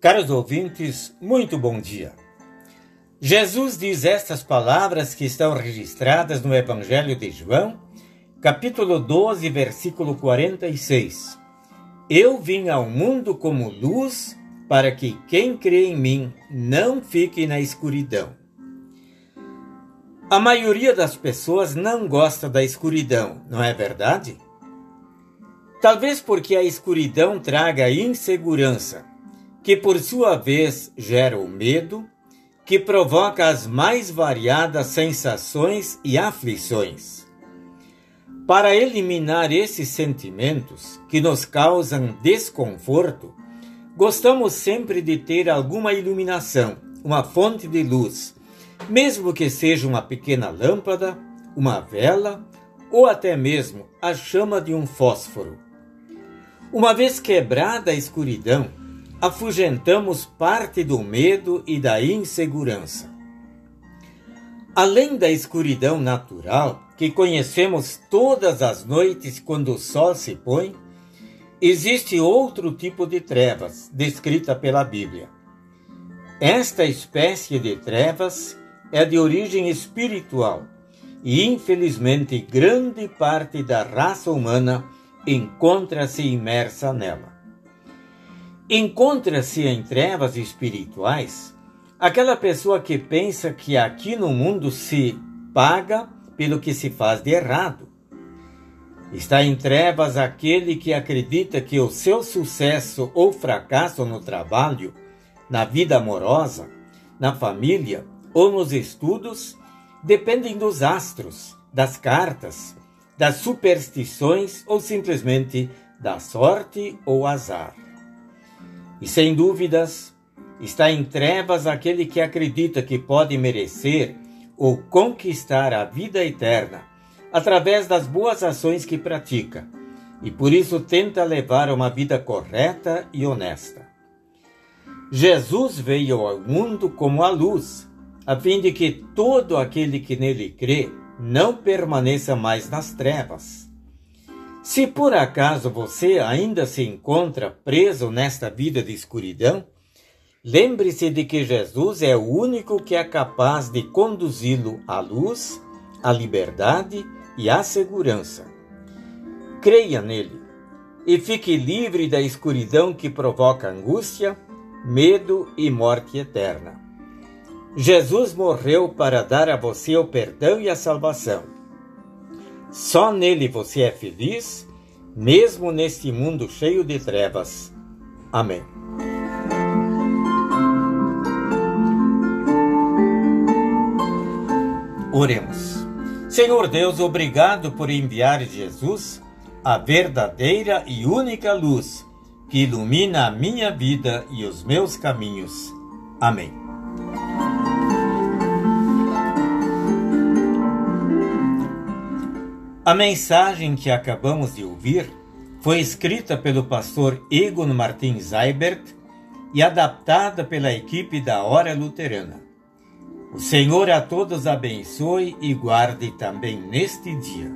Caros ouvintes, muito bom dia. Jesus diz estas palavras que estão registradas no Evangelho de João, capítulo 12, versículo 46. Eu vim ao mundo como luz para que quem crê em mim não fique na escuridão. A maioria das pessoas não gosta da escuridão, não é verdade? Talvez porque a escuridão traga insegurança que por sua vez gera o medo, que provoca as mais variadas sensações e aflições. Para eliminar esses sentimentos que nos causam desconforto, gostamos sempre de ter alguma iluminação, uma fonte de luz, mesmo que seja uma pequena lâmpada, uma vela ou até mesmo a chama de um fósforo. Uma vez quebrada a escuridão, afugentamos parte do medo e da insegurança. Além da escuridão natural, que conhecemos todas as noites quando o sol se põe, existe outro tipo de trevas descrita pela Bíblia. Esta espécie de trevas é de origem espiritual e, infelizmente, grande parte da raça humana encontra-se imersa nela. Encontra-se em trevas espirituais aquela pessoa que pensa que aqui no mundo se paga pelo que se faz de errado. Está em trevas aquele que acredita que o seu sucesso ou fracasso no trabalho, na vida amorosa, na família ou nos estudos dependem dos astros, das cartas, das superstições ou simplesmente da sorte ou azar. E sem dúvidas, está em trevas aquele que acredita que pode merecer ou conquistar a vida eterna através das boas ações que pratica e por isso tenta levar uma vida correta e honesta. Jesus veio ao mundo como a luz, a fim de que todo aquele que nele crê não permaneça mais nas trevas. Se por acaso você ainda se encontra preso nesta vida de escuridão, lembre-se de que Jesus é o único que é capaz de conduzi-lo à luz, à liberdade e à segurança. Creia nele e fique livre da escuridão que provoca angústia, medo e morte eterna. Jesus morreu para dar a você o perdão e a salvação só nele você é feliz, mesmo neste mundo cheio de trevas. Amém. Oremos. Senhor Deus, obrigado por enviar Jesus, a verdadeira e única luz que ilumina a minha vida e os meus caminhos. Amém. A mensagem que acabamos de ouvir foi escrita pelo pastor Egon Martins Eibert e adaptada pela equipe da Hora Luterana. O Senhor a todos abençoe e guarde também neste dia.